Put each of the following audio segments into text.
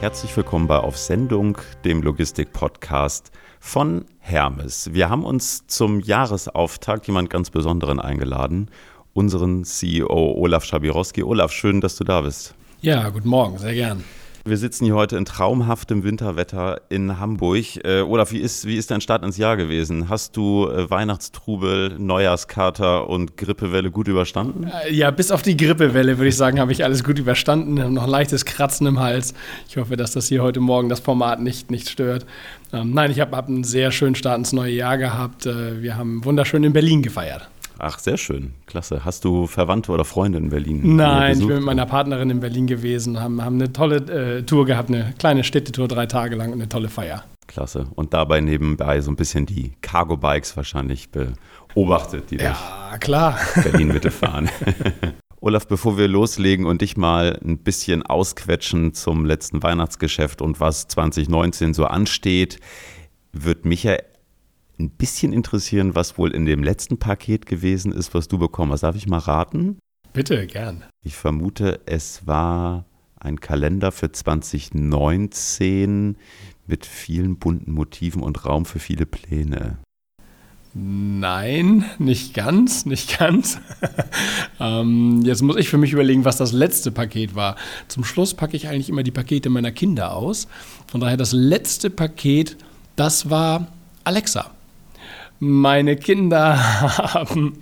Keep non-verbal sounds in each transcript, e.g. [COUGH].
Herzlich willkommen bei Auf Sendung, dem Logistik-Podcast von Hermes. Wir haben uns zum Jahresauftakt jemand ganz Besonderen eingeladen, unseren CEO Olaf Schabirowski. Olaf, schön, dass du da bist. Ja, guten Morgen, sehr gern. Wir sitzen hier heute in traumhaftem Winterwetter in Hamburg. Äh, Olaf, wie ist, wie ist dein Start ins Jahr gewesen? Hast du äh, Weihnachtstrubel, Neujahrskater und Grippewelle gut überstanden? Äh, ja, bis auf die Grippewelle würde ich sagen, habe ich alles gut überstanden. Noch ein leichtes Kratzen im Hals. Ich hoffe, dass das hier heute Morgen das Format nicht, nicht stört. Ähm, nein, ich habe hab einen sehr schönen Start ins neue Jahr gehabt. Äh, wir haben wunderschön in Berlin gefeiert. Ach, sehr schön. Klasse. Hast du Verwandte oder Freunde in Berlin? Nein, ich bin mit meiner Partnerin in Berlin gewesen, haben, haben eine tolle äh, Tour gehabt, eine kleine Städtetour, drei Tage lang und eine tolle Feier. Klasse. Und dabei nebenbei so ein bisschen die Cargo-Bikes wahrscheinlich beobachtet, die ja, klar. Berlin-Mitte [LAUGHS] fahren. [LAUGHS] Olaf, bevor wir loslegen und dich mal ein bisschen ausquetschen zum letzten Weihnachtsgeschäft und was 2019 so ansteht, wird mich ja ein bisschen interessieren, was wohl in dem letzten Paket gewesen ist, was du bekommen hast. Darf ich mal raten? Bitte, gern. Ich vermute, es war ein Kalender für 2019 mit vielen bunten Motiven und Raum für viele Pläne. Nein, nicht ganz, nicht ganz. [LAUGHS] ähm, jetzt muss ich für mich überlegen, was das letzte Paket war. Zum Schluss packe ich eigentlich immer die Pakete meiner Kinder aus. Von daher das letzte Paket, das war Alexa. Meine Kinder [LAUGHS] haben,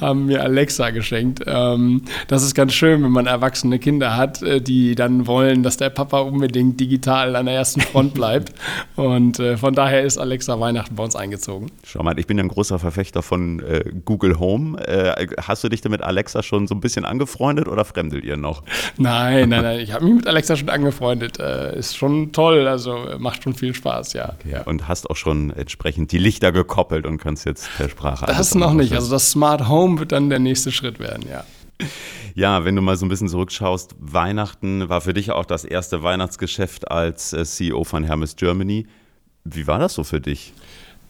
haben mir Alexa geschenkt. Ähm, das ist ganz schön, wenn man erwachsene Kinder hat, äh, die dann wollen, dass der Papa unbedingt digital an der ersten Front bleibt. [LAUGHS] Und äh, von daher ist Alexa Weihnachten bei uns eingezogen. Schau mal, ich bin ja ein großer Verfechter von äh, Google Home. Äh, hast du dich damit Alexa schon so ein bisschen angefreundet oder fremdelt ihr noch? [LAUGHS] Nein, nein, nein. Ich habe mich mit Alexa schon angefreundet. Ist schon toll, also macht schon viel Spaß, ja. Okay, und hast auch schon entsprechend die Lichter gekoppelt und kannst jetzt per Sprache. Das noch nicht. Also das Smart Home wird dann der nächste Schritt werden, ja. [LAUGHS] Ja, wenn du mal so ein bisschen zurückschaust, Weihnachten war für dich auch das erste Weihnachtsgeschäft als äh, CEO von Hermes Germany. Wie war das so für dich?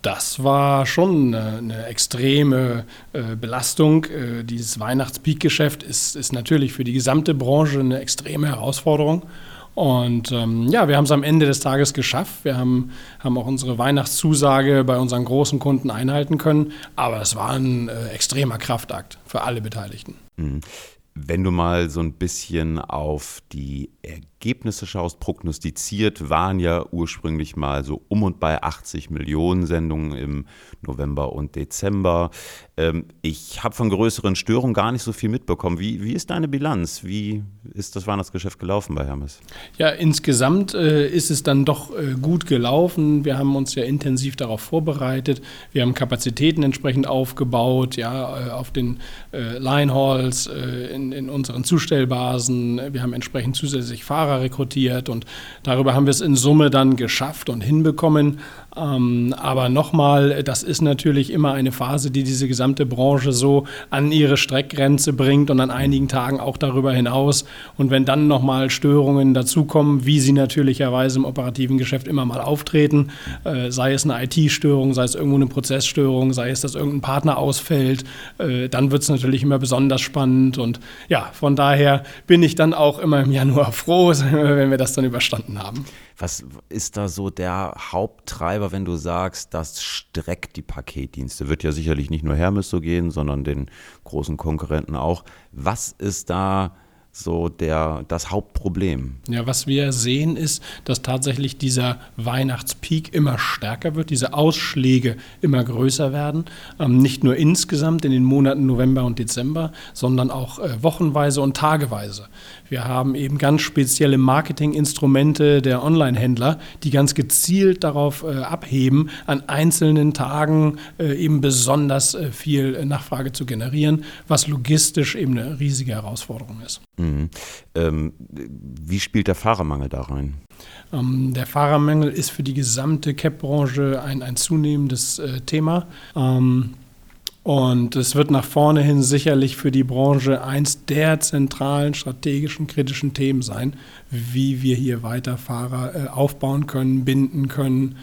Das war schon eine, eine extreme äh, Belastung. Äh, dieses Weihnachtspeak-Geschäft ist, ist natürlich für die gesamte Branche eine extreme Herausforderung. Und ähm, ja, wir haben es am Ende des Tages geschafft. Wir haben, haben auch unsere Weihnachtszusage bei unseren großen Kunden einhalten können. Aber es war ein äh, extremer Kraftakt für alle Beteiligten. Mhm. Wenn du mal so ein bisschen auf die Ergebnisse schaust, prognostiziert waren ja ursprünglich mal so um und bei 80 Millionen Sendungen im November und Dezember. Ähm, ich habe von größeren Störungen gar nicht so viel mitbekommen. Wie, wie ist deine Bilanz? Wie ist das Weihnachtsgeschäft gelaufen bei Hermes? Ja, insgesamt äh, ist es dann doch äh, gut gelaufen. Wir haben uns ja intensiv darauf vorbereitet. Wir haben Kapazitäten entsprechend aufgebaut, ja, äh, auf den Line Halls, äh, in, unseren Zustellbasen. Wir haben entsprechend zusätzlich Fahrer rekrutiert und darüber haben wir es in Summe dann geschafft und hinbekommen. Ähm, aber nochmal, das ist natürlich immer eine Phase, die diese gesamte Branche so an ihre Streckgrenze bringt und an einigen Tagen auch darüber hinaus. Und wenn dann nochmal Störungen dazukommen, wie sie natürlicherweise im operativen Geschäft immer mal auftreten, äh, sei es eine IT-Störung, sei es irgendwo eine Prozessstörung, sei es, dass irgendein Partner ausfällt, äh, dann wird es natürlich immer besonders spannend. Und ja, von daher bin ich dann auch immer im Januar froh, [LAUGHS] wenn wir das dann überstanden haben. Was ist da so der Haupttreiber, wenn du sagst, das streckt die Paketdienste? Wird ja sicherlich nicht nur Hermes so gehen, sondern den großen Konkurrenten auch. Was ist da so der, das Hauptproblem. Ja, was wir sehen ist, dass tatsächlich dieser Weihnachtspeak immer stärker wird, diese Ausschläge immer größer werden. Ähm, nicht nur insgesamt in den Monaten November und Dezember, sondern auch äh, wochenweise und tageweise. Wir haben eben ganz spezielle Marketinginstrumente der Online-Händler, die ganz gezielt darauf äh, abheben, an einzelnen Tagen äh, eben besonders äh, viel Nachfrage zu generieren, was logistisch eben eine riesige Herausforderung ist. Mhm. Ähm, wie spielt der Fahrermangel da rein? Ähm, der Fahrermangel ist für die gesamte CAP-Branche ein, ein zunehmendes äh, Thema. Ähm, und es wird nach vorne hin sicherlich für die Branche eins der zentralen strategischen kritischen Themen sein, wie wir hier weiter Fahrer äh, aufbauen können, binden können,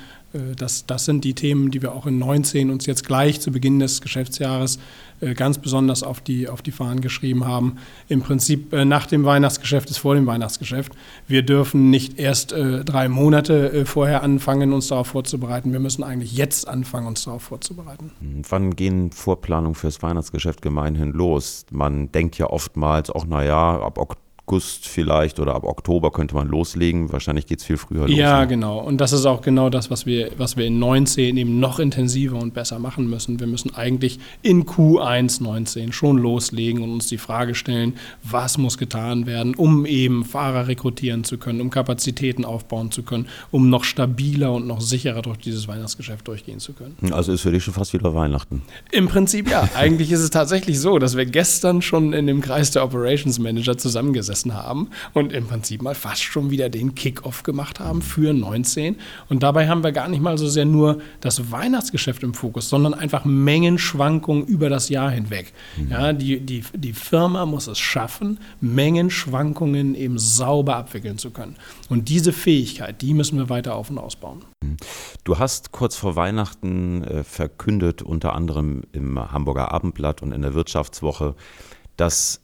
das, das sind die Themen, die wir auch in 19 uns jetzt gleich zu Beginn des Geschäftsjahres äh, ganz besonders auf die, auf die Fahnen geschrieben haben. Im Prinzip äh, nach dem Weihnachtsgeschäft ist vor dem Weihnachtsgeschäft. Wir dürfen nicht erst äh, drei Monate vorher anfangen, uns darauf vorzubereiten. Wir müssen eigentlich jetzt anfangen, uns darauf vorzubereiten. Hm, wann gehen Vorplanungen fürs Weihnachtsgeschäft gemeinhin los? Man denkt ja oftmals auch, naja, ab Oktober August vielleicht oder ab Oktober könnte man loslegen. Wahrscheinlich geht es viel früher los. Ja, ne? genau. Und das ist auch genau das, was wir, was wir in 19 eben noch intensiver und besser machen müssen. Wir müssen eigentlich in Q1 19 schon loslegen und uns die Frage stellen, was muss getan werden, um eben Fahrer rekrutieren zu können, um Kapazitäten aufbauen zu können, um noch stabiler und noch sicherer durch dieses Weihnachtsgeschäft durchgehen zu können. Also ist für dich schon fast wieder Weihnachten. Im Prinzip ja. [LAUGHS] Eigentlich ist es tatsächlich so, dass wir gestern schon in dem Kreis der Operations Manager zusammengesessen gesessen haben und im Prinzip mal fast schon wieder den Kickoff gemacht haben für 19. Und dabei haben wir gar nicht mal so sehr nur das Weihnachtsgeschäft im Fokus, sondern einfach Mengenschwankungen über das Jahr hinweg. Mhm. Ja, die, die, die Firma muss es schaffen, Mengenschwankungen eben sauber abwickeln zu können. Und diese Fähigkeit, die müssen wir weiter auf und ausbauen. Mhm. Du hast kurz vor Weihnachten äh, verkündet, unter anderem im Hamburger Abendblatt und in der Wirtschaftswoche, dass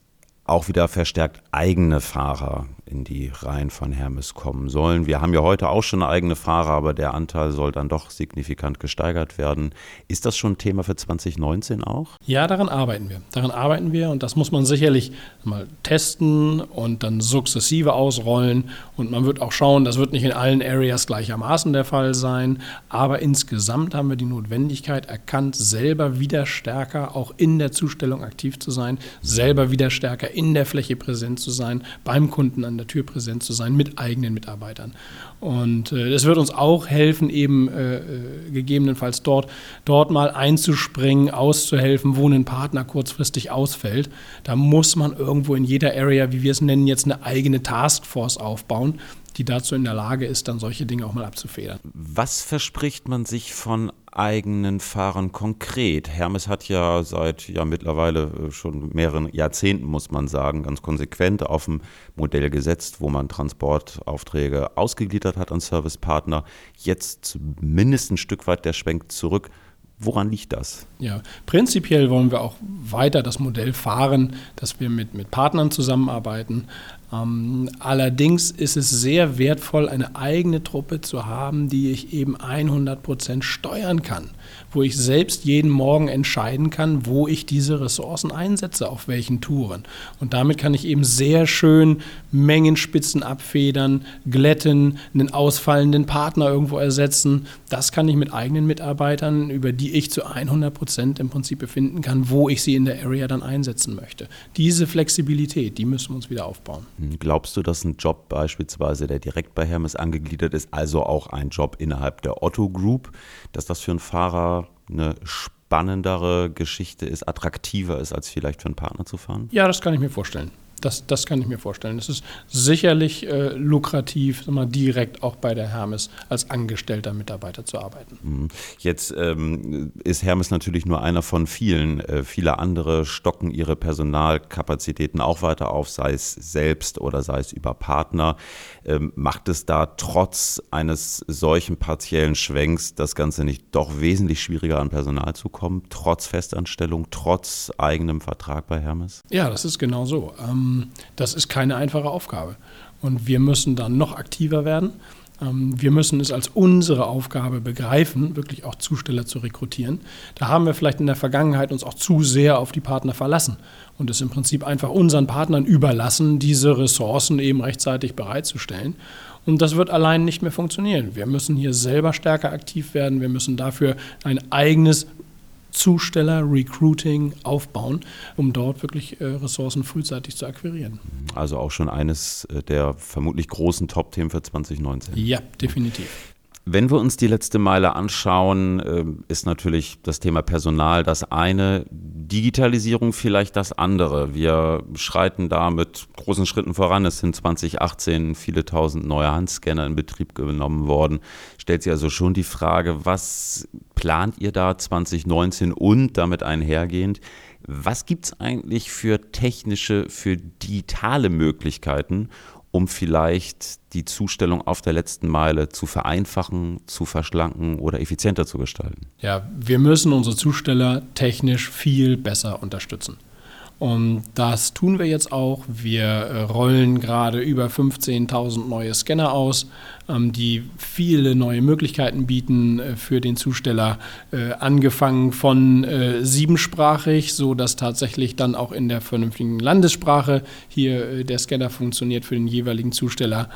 auch wieder verstärkt eigene Fahrer in die Reihen von Hermes kommen sollen. Wir haben ja heute auch schon eigene Fahrer, aber der Anteil soll dann doch signifikant gesteigert werden. Ist das schon ein Thema für 2019 auch? Ja, daran arbeiten wir. Daran arbeiten wir und das muss man sicherlich mal testen und dann sukzessive ausrollen. Und man wird auch schauen, das wird nicht in allen Areas gleichermaßen der Fall sein, aber insgesamt haben wir die Notwendigkeit erkannt, selber wieder stärker auch in der Zustellung aktiv zu sein, selber wieder stärker in der Fläche präsent zu sein, beim Kunden an der Tür präsent zu sein mit eigenen Mitarbeitern. Und äh, es wird uns auch helfen, eben äh, äh, gegebenenfalls dort, dort mal einzuspringen, auszuhelfen, wo ein Partner kurzfristig ausfällt. Da muss man irgendwo in jeder Area, wie wir es nennen, jetzt eine eigene Taskforce aufbauen, die dazu in der Lage ist, dann solche Dinge auch mal abzufedern. Was verspricht man sich von eigenen Fahrern konkret? Hermes hat ja seit ja mittlerweile äh, schon mehreren Jahrzehnten, muss man sagen, ganz konsequent auf ein Modell gesetzt, wo man Transportaufträge ausgegliedert hat an Servicepartner. Jetzt zumindest ein Stück weit der Schwenk zurück. Woran liegt das? Ja, prinzipiell wollen wir auch weiter das Modell fahren, dass wir mit, mit Partnern zusammenarbeiten, allerdings ist es sehr wertvoll, eine eigene Truppe zu haben, die ich eben 100 Prozent steuern kann, wo ich selbst jeden Morgen entscheiden kann, wo ich diese Ressourcen einsetze, auf welchen Touren. Und damit kann ich eben sehr schön Mengenspitzen abfedern, glätten, einen ausfallenden Partner irgendwo ersetzen. Das kann ich mit eigenen Mitarbeitern, über die ich zu 100 Prozent im Prinzip befinden kann, wo ich sie in der Area dann einsetzen möchte. Diese Flexibilität, die müssen wir uns wieder aufbauen. Hm, glaubst du, dass ein Job beispielsweise, der direkt bei Hermes angegliedert ist, also auch ein Job innerhalb der Otto Group, dass das für einen Fahrer eine spannendere Geschichte ist, attraktiver ist, als vielleicht für einen Partner zu fahren? Ja, das kann ich mir vorstellen. Das, das kann ich mir vorstellen. Es ist sicherlich äh, lukrativ, mal, direkt auch bei der Hermes als angestellter Mitarbeiter zu arbeiten. Mhm. Jetzt ähm, ist Hermes natürlich nur einer von vielen. Äh, viele andere stocken ihre Personalkapazitäten auch weiter auf, sei es selbst oder sei es über Partner. Ähm, macht es da trotz eines solchen partiellen Schwenks das Ganze nicht doch wesentlich schwieriger an Personal zu kommen, trotz Festanstellung, trotz eigenem Vertrag bei Hermes? Ja, das ist genau so. Ähm, das ist keine einfache Aufgabe. Und wir müssen dann noch aktiver werden. Ähm, wir müssen es als unsere Aufgabe begreifen, wirklich auch Zusteller zu rekrutieren. Da haben wir vielleicht in der Vergangenheit uns auch zu sehr auf die Partner verlassen und es im Prinzip einfach unseren Partnern überlassen, diese Ressourcen eben rechtzeitig bereitzustellen. Und das wird allein nicht mehr funktionieren. Wir müssen hier selber stärker aktiv werden. Wir müssen dafür ein eigenes Zusteller, Recruiting aufbauen, um dort wirklich äh, Ressourcen frühzeitig zu akquirieren. Also auch schon eines äh, der vermutlich großen Top-Themen für 2019. Ja, definitiv. Wenn wir uns die letzte Meile anschauen, ähm, ist natürlich das Thema Personal das eine, Digitalisierung vielleicht das andere. Wir schreiten da mit großen Schritten voran. Es sind 2018 viele tausend neue Handscanner in Betrieb genommen worden. Stellt sich also schon die Frage, was plant ihr da 2019 und damit einhergehend, was gibt es eigentlich für technische, für digitale Möglichkeiten, um vielleicht die Zustellung auf der letzten Meile zu vereinfachen, zu verschlanken oder effizienter zu gestalten? Ja, wir müssen unsere Zusteller technisch viel besser unterstützen. Und das tun wir jetzt auch. Wir äh, rollen gerade über 15.000 neue Scanner aus, ähm, die viele neue Möglichkeiten bieten äh, für den Zusteller, äh, angefangen von siebensprachig, so dass tatsächlich dann auch in der vernünftigen Landessprache hier der Scanner funktioniert für den jeweiligen Zusteller.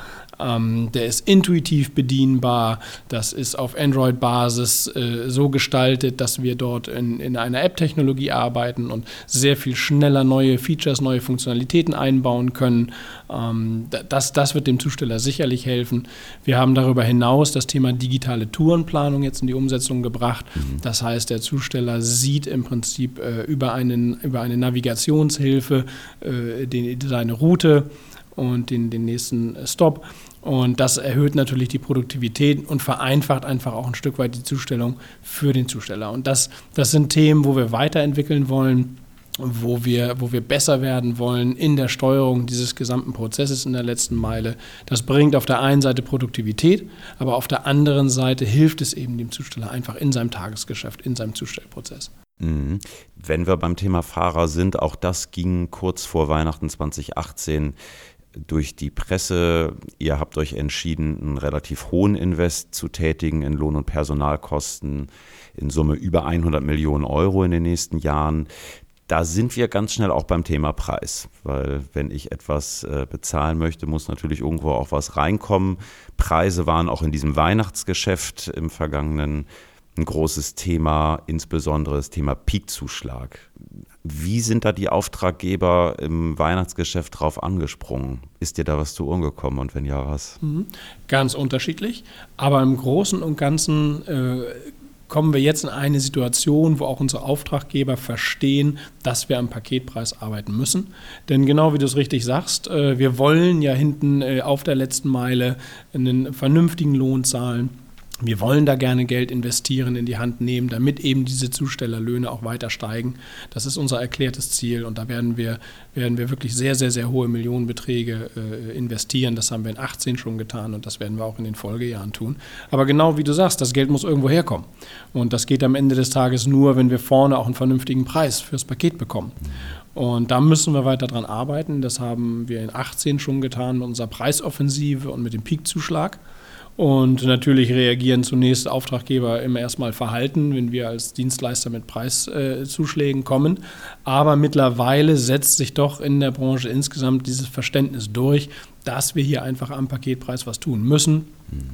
Ähm, der ist intuitiv bedienbar, das ist auf Android-Basis so gestaltet, dass wir dort in, in einer App-Technologie arbeiten und sehr viel schneller schneller neue Features, neue Funktionalitäten einbauen können. Ähm, das, das wird dem Zusteller sicherlich helfen. Wir haben darüber hinaus das Thema digitale Tourenplanung jetzt in die Umsetzung gebracht. Mhm. Das heißt, der Zusteller sieht im Prinzip äh, über, einen, über eine Navigationshilfe äh, den, seine Route und den, den nächsten Stop. Und das erhöht natürlich die Produktivität und vereinfacht einfach auch ein Stück weit die Zustellung für den Zusteller. Und das, das sind Themen, wo wir weiterentwickeln wollen wo wir, wo wir besser werden wollen in der Steuerung dieses gesamten Prozesses in der letzten Meile. Das bringt auf der einen Seite Produktivität, aber auf der anderen Seite hilft es eben dem Zusteller einfach in seinem Tagesgeschäft, in seinem Zustellprozess. Mhm. Wenn wir beim Thema Fahrer sind, auch das ging kurz vor Weihnachten 2018 durch die Presse. Ihr habt euch entschieden, einen relativ hohen Invest zu tätigen in Lohn- und Personalkosten in Summe über 100 Millionen Euro in den nächsten Jahren da sind wir ganz schnell auch beim Thema Preis, weil wenn ich etwas äh, bezahlen möchte, muss natürlich irgendwo auch was reinkommen. Preise waren auch in diesem Weihnachtsgeschäft im vergangenen ein großes Thema, insbesondere das Thema Peakzuschlag. Wie sind da die Auftraggeber im Weihnachtsgeschäft drauf angesprungen? Ist dir da was zu Ohren gekommen und wenn ja, was? Mhm. Ganz unterschiedlich, aber im Großen und Ganzen äh, kommen wir jetzt in eine Situation, wo auch unsere Auftraggeber verstehen, dass wir am Paketpreis arbeiten müssen. Denn genau wie du es richtig sagst, äh, wir wollen ja hinten äh, auf der letzten Meile einen vernünftigen Lohn zahlen. Wir wollen da gerne Geld investieren, in die Hand nehmen, damit eben diese Zustellerlöhne auch weiter steigen. Das ist unser erklärtes Ziel und da werden wir, werden wir wirklich sehr, sehr, sehr hohe Millionenbeträge äh, investieren. Das haben wir in 18 schon getan und das werden wir auch in den Folgejahren tun. Aber genau wie du sagst, das Geld muss irgendwo herkommen. Und das geht am Ende des Tages nur, wenn wir vorne auch einen vernünftigen Preis fürs Paket bekommen. Und da müssen wir weiter dran arbeiten. Das haben wir in 18 schon getan mit unserer Preisoffensive und mit dem Peakzuschlag. Und natürlich reagieren zunächst Auftraggeber immer erstmal verhalten, wenn wir als Dienstleister mit Preiszuschlägen kommen. Aber mittlerweile setzt sich doch in der Branche insgesamt dieses Verständnis durch, dass wir hier einfach am Paketpreis was tun müssen,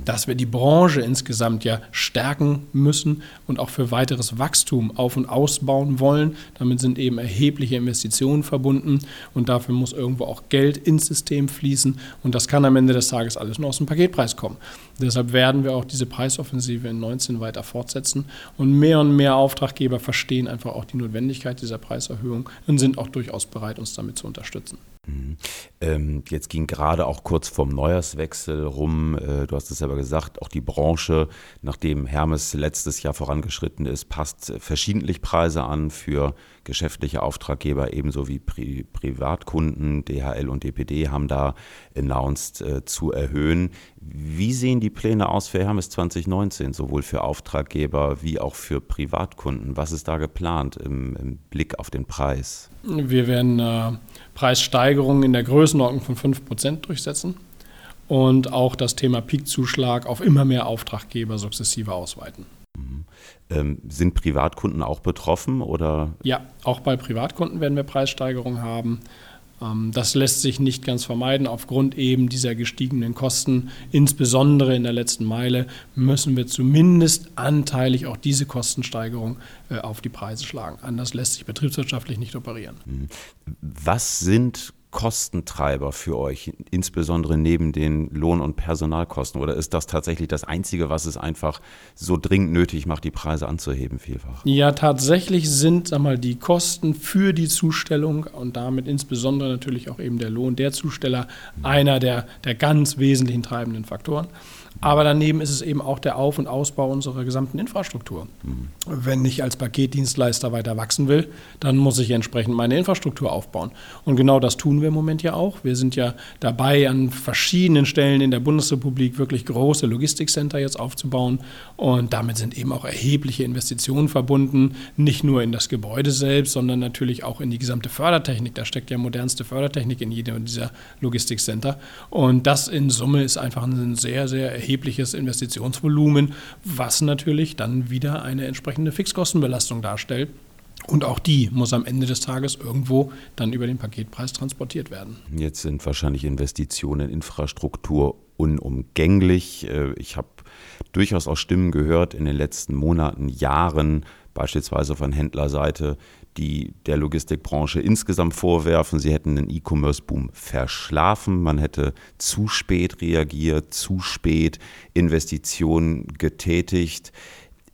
dass wir die Branche insgesamt ja stärken müssen und auch für weiteres Wachstum auf- und ausbauen wollen. Damit sind eben erhebliche Investitionen verbunden und dafür muss irgendwo auch Geld ins System fließen und das kann am Ende des Tages alles nur aus dem Paketpreis kommen. Deshalb werden wir auch diese Preisoffensive in 19 weiter fortsetzen und mehr und mehr Auftraggeber verstehen einfach auch die Notwendigkeit dieser Preiserhöhung und sind auch durchaus bereit, uns damit zu unterstützen. Mhm. Ähm, jetzt ging gerade auch kurz vorm Neujahrswechsel rum, äh, du hast es selber gesagt, auch die Branche, nachdem Hermes letztes Jahr vorangeschritten ist, passt verschiedentlich Preise an für geschäftliche Auftraggeber ebenso wie Pri Privatkunden. DHL und DPD haben da announced äh, zu erhöhen. Wie sehen die Pläne aus für Hermes 2019, sowohl für Auftraggeber wie auch für Privatkunden? Was ist da geplant im, im Blick auf den Preis? Wir werden äh, Preissteigerungen in der Größenordnung von 5% durchsetzen und auch das Thema Peakzuschlag auf immer mehr Auftraggeber sukzessive ausweiten. Mhm. Ähm, sind Privatkunden auch betroffen oder? Ja, auch bei Privatkunden werden wir Preissteigerungen haben. Ähm, das lässt sich nicht ganz vermeiden. Aufgrund eben dieser gestiegenen Kosten, insbesondere in der letzten Meile, müssen wir zumindest anteilig auch diese Kostensteigerung äh, auf die Preise schlagen. Anders lässt sich betriebswirtschaftlich nicht operieren. Mhm. Was sind Kostentreiber für euch, insbesondere neben den Lohn- und Personalkosten? Oder ist das tatsächlich das Einzige, was es einfach so dringend nötig macht, die Preise anzuheben, vielfach? Ja, tatsächlich sind sag mal, die Kosten für die Zustellung und damit insbesondere natürlich auch eben der Lohn der Zusteller einer der, der ganz wesentlichen treibenden Faktoren. Aber daneben ist es eben auch der Auf- und Ausbau unserer gesamten Infrastruktur. Mhm. Wenn ich als Paketdienstleister weiter wachsen will, dann muss ich entsprechend meine Infrastruktur aufbauen. Und genau das tun wir im Moment ja auch. Wir sind ja dabei, an verschiedenen Stellen in der Bundesrepublik wirklich große Logistikcenter jetzt aufzubauen. Und damit sind eben auch erhebliche Investitionen verbunden, nicht nur in das Gebäude selbst, sondern natürlich auch in die gesamte Fördertechnik. Da steckt ja modernste Fördertechnik in jedem dieser Logistikcenter. Und das in Summe ist einfach ein sehr, sehr erhebliches erhebliches Investitionsvolumen, was natürlich dann wieder eine entsprechende Fixkostenbelastung darstellt. Und auch die muss am Ende des Tages irgendwo dann über den Paketpreis transportiert werden. Jetzt sind wahrscheinlich Investitionen in Infrastruktur unumgänglich. Äh, ich habe durchaus auch Stimmen gehört in den letzten Monaten, Jahren, beispielsweise von Händlerseite, die der Logistikbranche insgesamt vorwerfen, sie hätten den E-Commerce-Boom verschlafen, man hätte zu spät reagiert, zu spät Investitionen getätigt.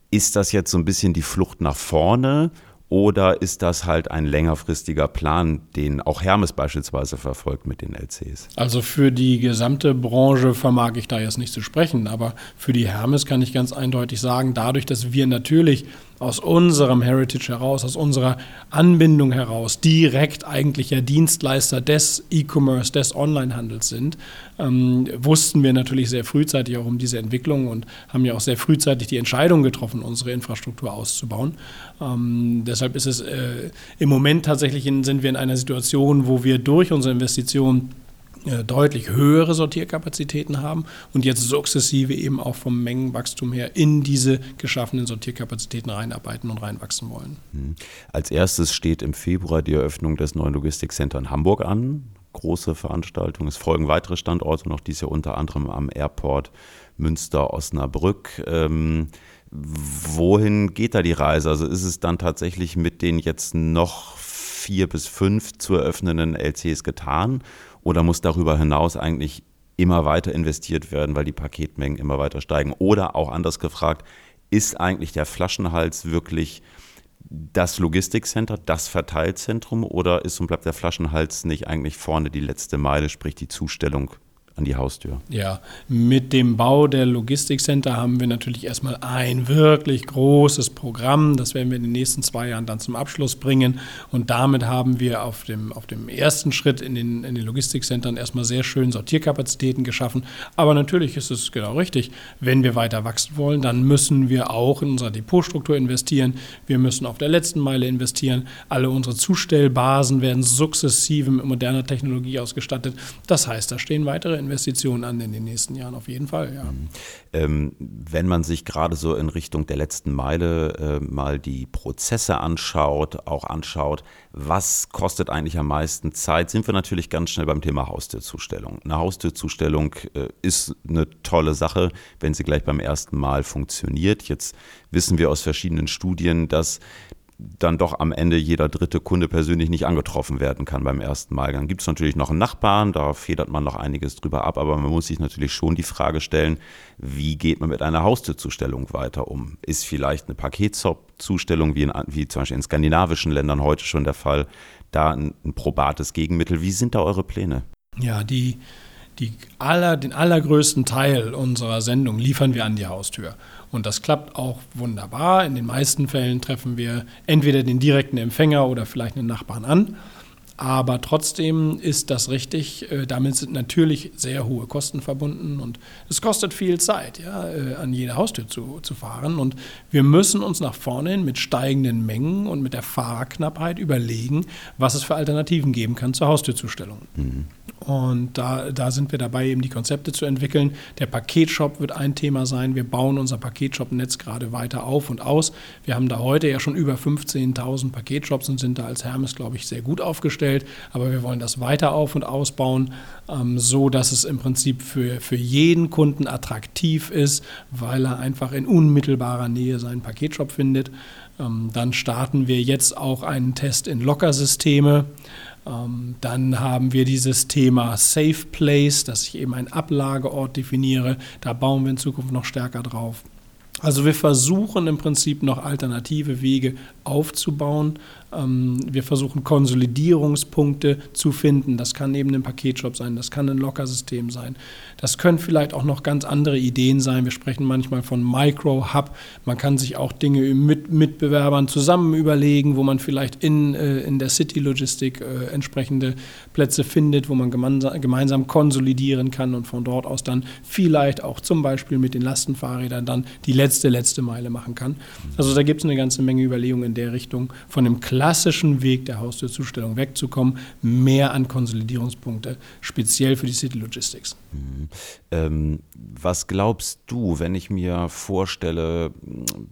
Ist das jetzt so ein bisschen die Flucht nach vorne oder ist das halt ein längerfristiger Plan, den auch Hermes beispielsweise verfolgt mit den LCs? Also für die gesamte Branche vermag ich da jetzt nicht zu sprechen, aber für die Hermes kann ich ganz eindeutig sagen, dadurch, dass wir natürlich aus unserem Heritage heraus, aus unserer Anbindung heraus direkt eigentlich ja Dienstleister des E-Commerce, des Onlinehandels sind, ähm, wussten wir natürlich sehr frühzeitig auch um diese Entwicklung und haben ja auch sehr frühzeitig die Entscheidung getroffen, unsere Infrastruktur auszubauen. Ähm, deshalb ist es äh, im Moment tatsächlich in, sind wir in einer Situation, wo wir durch unsere Investitionen deutlich höhere Sortierkapazitäten haben und jetzt sukzessive eben auch vom Mengenwachstum her in diese geschaffenen Sortierkapazitäten reinarbeiten und reinwachsen wollen. Mhm. Als erstes steht im Februar die Eröffnung des neuen Logistikcenters in Hamburg an. Große Veranstaltung. Es folgen weitere Standorte, noch dies Jahr unter anderem am Airport Münster, Osnabrück. Ähm, wohin geht da die Reise? Also ist es dann tatsächlich mit den jetzt noch vier bis fünf zu eröffnenden LCs getan? Oder muss darüber hinaus eigentlich immer weiter investiert werden, weil die Paketmengen immer weiter steigen? Oder auch anders gefragt, ist eigentlich der Flaschenhals wirklich das Logistikcenter, das Verteilzentrum oder ist und bleibt der Flaschenhals nicht eigentlich vorne die letzte Meile, sprich die Zustellung an die Haustür. Ja, mit dem Bau der Logistikcenter haben wir natürlich erstmal ein wirklich großes Programm. Das werden wir in den nächsten zwei Jahren dann zum Abschluss bringen. Und damit haben wir auf dem, auf dem ersten Schritt in den, in den Logistikcentern erstmal sehr schön Sortierkapazitäten geschaffen. Aber natürlich ist es genau richtig. Wenn wir weiter wachsen wollen, dann müssen wir auch in unserer Depotstruktur investieren. Wir müssen auf der letzten Meile investieren. Alle unsere Zustellbasen werden sukzessive mit moderner Technologie ausgestattet. Das heißt, da stehen weitere Investitionen an in den nächsten Jahren auf jeden Fall. Ja. Mhm. Ähm, wenn man sich gerade so in Richtung der letzten Meile äh, mal die Prozesse anschaut, auch anschaut, was kostet eigentlich am meisten Zeit, sind wir natürlich ganz schnell beim Thema Haustürzustellung. Eine Haustürzustellung äh, ist eine tolle Sache, wenn sie gleich beim ersten Mal funktioniert. Jetzt wissen wir aus verschiedenen Studien, dass dann doch am Ende jeder dritte Kunde persönlich nicht angetroffen werden kann beim ersten Mal. Dann gibt es natürlich noch einen Nachbarn, da federt man noch einiges drüber ab, aber man muss sich natürlich schon die Frage stellen, wie geht man mit einer Haustürzustellung weiter um? Ist vielleicht eine Paketzustellung, wie, wie zum Beispiel in skandinavischen Ländern heute schon der Fall, da ein, ein probates Gegenmittel? Wie sind da eure Pläne? Ja, die, die aller, den allergrößten Teil unserer Sendung liefern wir an die Haustür. Und das klappt auch wunderbar. In den meisten Fällen treffen wir entweder den direkten Empfänger oder vielleicht einen Nachbarn an. Aber trotzdem ist das richtig. Äh, damit sind natürlich sehr hohe Kosten verbunden und es kostet viel Zeit, ja, äh, an jede Haustür zu, zu fahren. Und wir müssen uns nach vorne hin mit steigenden Mengen und mit der Fahrerknappheit überlegen, was es für Alternativen geben kann zur Haustürzustellung. Mhm. Und da, da sind wir dabei, eben die Konzepte zu entwickeln. Der Paketshop wird ein Thema sein. Wir bauen unser Paketshop-Netz gerade weiter auf und aus. Wir haben da heute ja schon über 15.000 Paketshops und sind da als Hermes, glaube ich, sehr gut aufgestellt. Aber wir wollen das weiter auf und ausbauen, ähm, so dass es im Prinzip für, für jeden Kunden attraktiv ist, weil er einfach in unmittelbarer Nähe seinen Paketshop findet. Ähm, dann starten wir jetzt auch einen Test in Lockersysteme. Ähm, dann haben wir dieses Thema Safe Place, dass ich eben einen Ablageort definiere. Da bauen wir in Zukunft noch stärker drauf. Also wir versuchen im Prinzip noch alternative Wege aufzubauen, Ähm, wir versuchen Konsolidierungspunkte zu finden. Das kann eben ein Paketshop sein, das kann ein Lockersystem sein. Das können vielleicht auch noch ganz andere Ideen sein. Wir sprechen manchmal von Micro-Hub. Man kann sich auch Dinge mit Mitbewerbern zusammen überlegen, wo man vielleicht in, äh, in der City-Logistik äh, entsprechende Plätze findet, wo man gemeinsam, konsolidieren kann und von dort aus dann vielleicht auch zum Beispiel mit den Lastenfahrrädern dann die letzte, letzte Meile machen kann. Also da gibt es eine ganze Menge Überlegungen der Richtung, von dem klassischen Weg der Haustürzustellung wegzukommen, mehr an Konsolidierungspunkte, speziell für die City Logistics. Mhm. Ähm, was glaubst du, wenn ich mir vorstelle,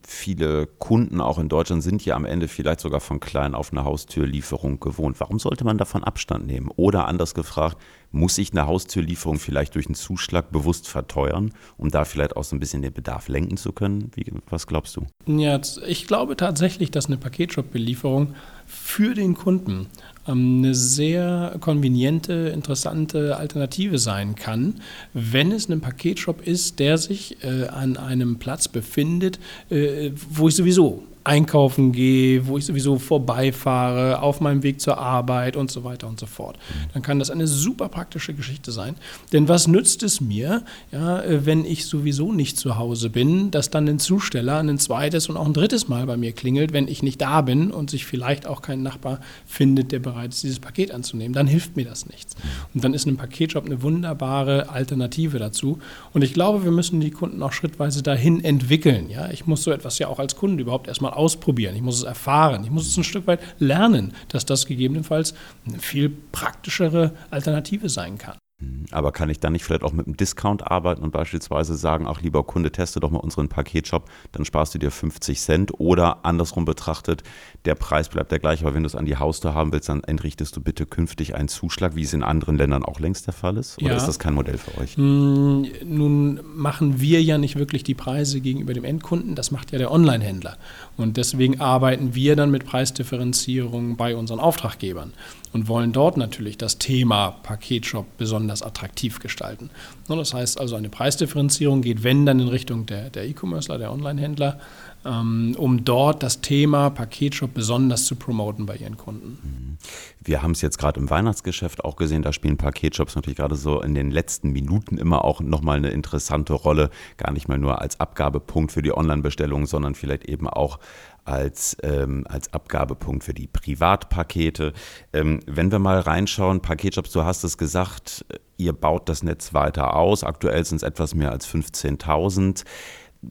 viele Kunden auch in Deutschland sind ja am Ende vielleicht sogar von klein auf eine Haustürlieferung gewohnt. Warum sollte man davon Abstand nehmen? Oder anders gefragt, muss ich eine Haustürlieferung vielleicht durch einen Zuschlag bewusst verteuern, um da vielleicht auch so ein bisschen den Bedarf lenken zu können? Wie, was glaubst du? Ja, ich glaube tatsächlich, dass eine Paketshop-Belieferung für den Kunden ähm, eine sehr konveniente, interessante Alternative sein kann, wenn es ein Paketshop ist, der sich äh, an einem Platz befindet, äh, wo ich sowieso einkaufen gehe, wo ich sowieso vorbeifahre, auf meinem Weg zur Arbeit und so weiter und so fort. Dann kann das eine super praktische Geschichte sein. Denn was nützt es mir, ja, wenn ich sowieso nicht zu Hause bin, dass dann ein Zusteller ein zweites und auch ein drittes Mal bei mir klingelt, wenn ich nicht da bin und sich vielleicht auch kein Nachbar findet, der bereit ist, dieses Paket anzunehmen. Dann hilft mir das nichts. Und dann ist ein Paketshop eine wunderbare Alternative dazu. Und ich glaube, wir müssen die Kunden auch schrittweise dahin entwickeln. Ja, ich muss so etwas ja auch als Kunde überhaupt erstmal ausprobieren, ich muss es erfahren, ich muss es ein Stück weit lernen, dass das gegebenenfalls eine viel praktischere Alternative sein kann. Mhm. Aber kann ich dann nicht vielleicht auch mit einem Discount arbeiten und beispielsweise sagen, ach lieber Kunde, teste doch mal unseren Paketshop, dann sparst du dir 50 Cent oder andersrum betrachtet, der Preis bleibt der gleiche, aber wenn du es an die Haustür haben willst, dann entrichtest du bitte künftig einen Zuschlag, wie es in anderen Ländern auch längst der Fall ist? Oder ja. ist das kein Modell für euch? Hm, nun machen wir ja nicht wirklich die Preise gegenüber dem Endkunden, das macht ja der Online-Händler. Und deswegen arbeiten wir dann mit Preisdifferenzierung bei unseren Auftraggebern und wollen dort natürlich das Thema Paketshop besonders attraktiv gestalten. Das heißt also, eine Preisdifferenzierung geht, wenn dann in Richtung der, der E-Commercer, der Online-Händler, ähm, um dort das Thema Paketshop besonders zu promoten bei ihren Kunden. Mhm. Wir haben es jetzt gerade im Weihnachtsgeschäft auch gesehen, da spielen Paketshops natürlich gerade so in den letzten Minuten immer auch nochmal eine interessante Rolle, gar nicht mal nur als Abgabepunkt für die Online-Bestellung, sondern vielleicht eben auch als, ähm, als Abgabepunkt für die Privatpakete. Ähm, wenn wir mal reinschauen, Paketshops, du hast es gesagt, ihr baut das Netz weiter aus. Aktuell sind es etwas mehr als 15.000.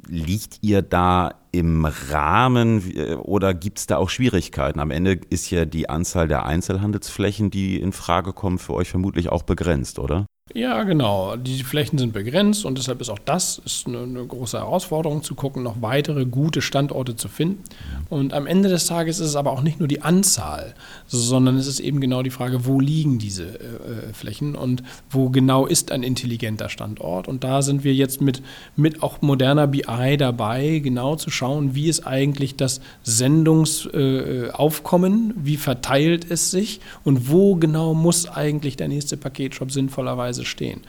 Liegt ihr da im Rahmen oder gibt es da auch Schwierigkeiten? Am Ende ist ja die Anzahl der Einzelhandelsflächen, die in Frage kommen, für euch vermutlich auch begrenzt, oder? Ja, genau. Die Flächen sind begrenzt und deshalb ist auch das ist eine, eine, große Herausforderung, zu gucken, noch weitere gute Standorte zu finden. Und am Ende des Tages ist es aber auch nicht nur die Anzahl, sondern es ist eben genau die Frage, wo liegen diese äh, äh Flächen und wo genau ist ein intelligenter Standort. Und da sind wir jetzt mit, mit auch moderner BI dabei, genau zu schauen, wie ist eigentlich das Sendungsaufkommen, äh, wie verteilt es sich und wo genau muss eigentlich der nächste Paketshop sinnvollerweise Preise stehen.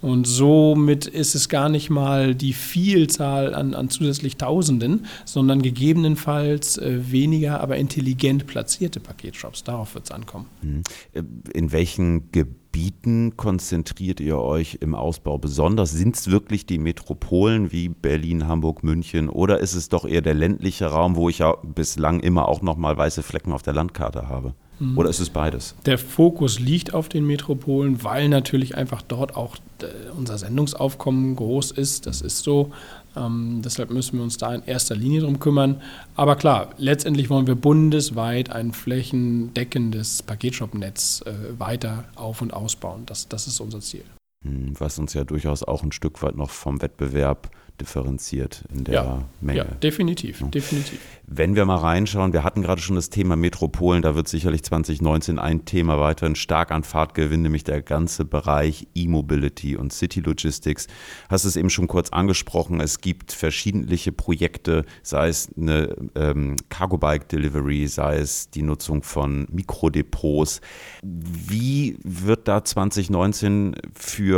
Und somit ist es gar nicht mal die Vielzahl an, an zusätzlich Tausenden, sondern gegebenenfalls äh, weniger, aber intelligent platzierte Paketshops. Darauf wird es ankommen. Mhm. Äh, in welchen Gebieten konzentriert ihr euch im Ausbau besonders? Sind es wirklich die Metropolen wie Berlin, Hamburg, München oder ist es doch eher der ländliche Raum, wo ich ja bislang immer auch noch mal weiße Flecken auf der Landkarte habe? Mhm. Oder ist es beides? Der Fokus liegt auf den Metropolen, weil natürlich einfach dort auch äh, unser Sendungsaufkommen groß ist. Das ist so. Ähm, deshalb müssen wir uns da in erster Linie drum kümmern. Aber klar, letztendlich wollen wir bundesweit ein flächendeckendes Paketshop-Netz äh, weiter auf- und ausbauen. Das, das ist unser Ziel. Hm, was uns ja durchaus auch ein Stück weit noch vom Wettbewerb differenziert in der ja, Menge. Ja, definitiv, ja. definitiv. Wenn wir mal reinschauen, wir hatten gerade schon das Thema Metropolen, da wird sicherlich 2019 ein Thema weiterhin stark an Fahrt gewinnen, nämlich der ganze Bereich E-Mobility und City Logistics. Hast es eben schon kurz angesprochen, es gibt verschiedentliche Projekte, sei es eine ähm, Cargo Bike Delivery, sei es die Nutzung von Mikrodepots. Wie wird da 2019 für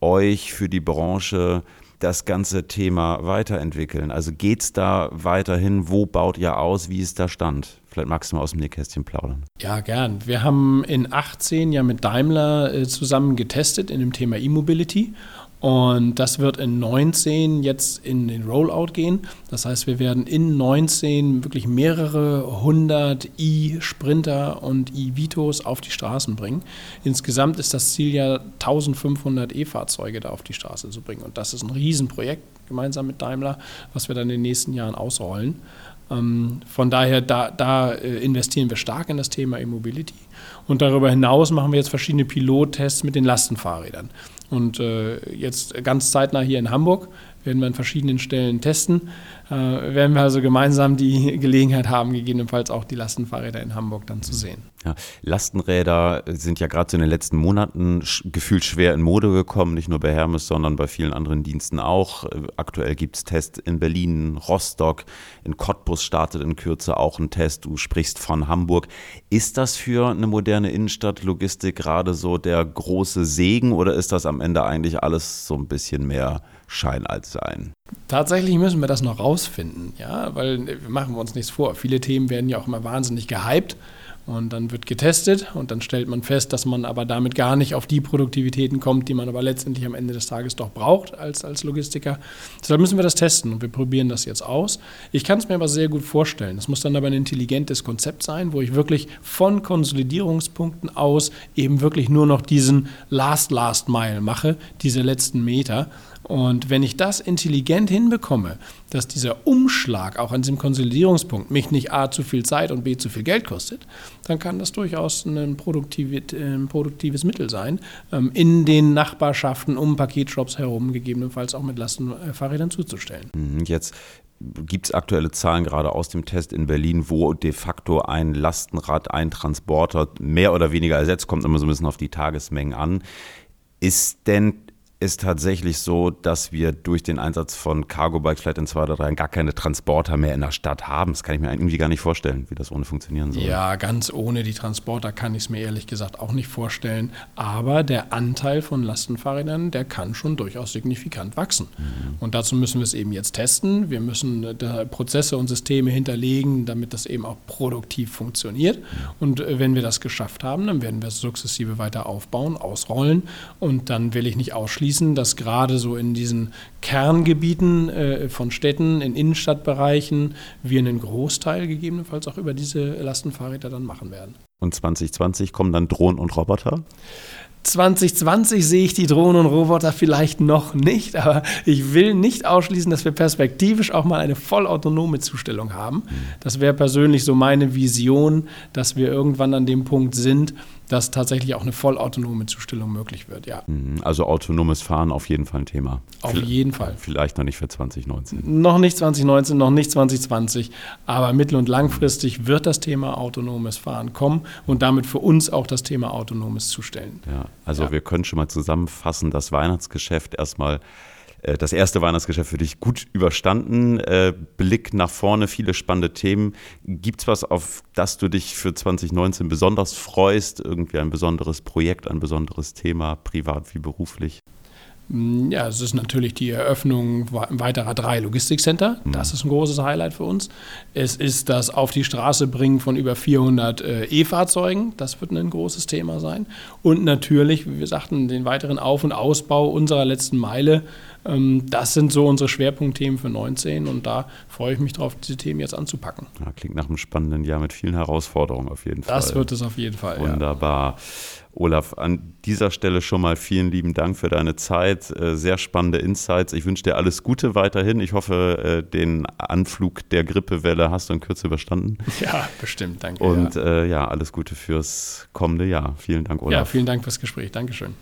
euch, für die Branche das ganze Thema weiterentwickeln? Also geht es da weiterhin? Wo baut ihr aus? Wie ist der Stand? Vielleicht magst du mal aus dem Nähkästchen plaudern. Ja, gern. Wir haben in 18 ja mit Daimler äh, zusammen getestet in dem Thema E-Mobility und das wird in 19 jetzt in den Rollout gehen. Das heißt, wir werden in 19 wirklich mehrere hundert E-Sprinter und E-Vitos auf die Straßen bringen. Insgesamt ist das Ziel ja 1500 E-Fahrzeuge da auf die Straße zu bringen. Und das ist ein Riesenprojekt gemeinsam mit Daimler, was wir dann in den nächsten Jahren ausrollen. Ähm, von daher, da, da äh, investieren wir stark in das Thema E-Mobility. Und darüber hinaus machen wir jetzt verschiedene Pilottests mit den Lastenfahrrädern. Und äh, jetzt ganz zeitnah hier in Hamburg werden wir an verschiedenen Stellen testen. Äh, werden wir also gemeinsam die Gelegenheit haben, gegebenenfalls auch die Lastenfahrräder in Hamburg dann zu sehen. Ja, Lastenräder sind ja gerade so in den letzten Monaten gefühlt schwer in Mode gekommen, nicht nur bei Hermes, sondern bei vielen anderen Diensten auch. Äh, aktuell gibt es Tests in Berlin, Rostock, in Cottbus startet in Kürze auch ein Test. Du sprichst von Hamburg. Ist das für eine moderne Innenstadtlogistik gerade so der große Segen oder ist das am Ende eigentlich alles so ein bisschen mehr Schein als Sein? Tatsächlich müssen wir das noch rausfinden, ja, weil wir machen wir uns nichts vor. Viele Themen werden ja auch immer wahnsinnig gehypt. Und dann wird getestet und dann stellt man fest, dass man aber damit gar nicht auf die Produktivitäten kommt, die man aber letztendlich am Ende des Tages doch braucht als, als Logistiker. Deshalb müssen wir das testen und wir probieren das jetzt aus. Ich kann es mir aber sehr gut vorstellen. Es muss dann aber ein intelligentes Konzept sein, wo ich wirklich von Konsolidierungspunkten aus eben wirklich nur noch diesen Last Last Mile mache, diese letzten Meter und wenn ich das intelligent hinbekomme, dass dieser Umschlag auch an diesem Konsolidierungspunkt mich nicht A zu viel Zeit und B zu viel Geld kostet, dann kann das durchaus ein, produktives Mittel sein, ähm, in den Nachbarschaften um Paketshops herum gegebenenfalls auch mit Lastenfahrrädern zuzustellen. Mhm, jetzt gibt es aktuelle Zahlen gerade aus dem Test in Berlin, wo de facto ein Lastenrad, ein Transporter mehr oder weniger ersetzt, kommt immer so ein bisschen auf die Tagesmengen an. Ist denn ist tatsächlich so, dass wir durch den Einsatz von Cargo-Bikes vielleicht in zwei oder drei gar keine Transporter mehr in der Stadt haben. Das kann ich mir irgendwie gar nicht vorstellen, wie das ohne funktionieren soll. Ja, ganz ohne die Transporter kann ich es mir ehrlich gesagt auch nicht vorstellen. Aber der Anteil von Lastenfahrrädern, der kann schon durchaus signifikant wachsen. Mhm. Und dazu müssen wir es eben jetzt testen. Wir müssen äh, Prozesse und Systeme hinterlegen, damit das eben auch produktiv funktioniert. Mhm. Und äh, wenn wir das geschafft haben, dann werden wir es sukzessive weiter aufbauen, ausrollen. Und dann will ich nicht ausschließen, schließen, dass gerade so in diesen Kerngebieten äh, von Städten, in Innenstadtbereichen, wir einen Großteil gegebenenfalls auch über diese Lastenfahrräder dann machen werden. Und 2020 kommen dann Drohnen und Roboter? 2020 sehe ich die Drohnen und Roboter vielleicht noch nicht, aber ich will nicht ausschließen, dass wir perspektivisch auch mal eine vollautonome Zustellung haben. Das wäre persönlich so meine Vision, dass wir irgendwann an dem Punkt sind, dass tatsächlich auch eine vollautonome Zustellung möglich wird, ja. Mhm. Also autonomes Fahren auf jeden Fall ein Thema. Auf Vielleicht, jeden Fall. Vielleicht noch nicht für 2019. Noch nicht 2019, noch nicht 2020, aber mittel- und langfristig wird das Thema autonomes Fahren kommen und damit für uns auch das Thema autonomes Zustellen. Ja, also ja. wir können schon mal zusammenfassen, das Weihnachtsgeschäft erstmal das erste Weihnachtsgeschäft für dich gut überstanden. Äh, Blick nach vorne, viele spannende Themen. Gibt es was, auf das du dich für 2019 besonders freust? Irgendwie ein besonderes Projekt, ein besonderes Thema, privat wie beruflich? Mm, ja, es ist natürlich die Eröffnung weiterer drei Logistikcenter. Mhm. Das ist ein großes Highlight für uns. Es ist das Auf die Straße bringen von über 400 äh, E-Fahrzeugen. Das wird ein großes Thema sein. Und natürlich, wie wir sagten, den weiteren Auf- und Ausbau unserer letzten Meile das sind so unsere Schwerpunktthemen für 19 und da freue ich mich drauf, diese Themen jetzt anzupacken. Ja, klingt nach einem spannenden Jahr mit vielen Herausforderungen auf jeden Fall. Das wird es auf jeden Fall. Wunderbar. Ja. Olaf, an dieser Stelle schon mal vielen lieben Dank für deine Zeit. Äh, sehr spannende Insights. Ich wünsche dir alles Gute weiterhin. Ich hoffe, äh, den Anflug der Grippewelle hast du in Kürze überstanden. [LAUGHS] Ja, bestimmt. Danke. Und ja, äh, ja alles Gute fürs kommende Jahr. Vielen Dank, Olaf. Ja, vielen Dank fürs Gespräch. Dankeschön.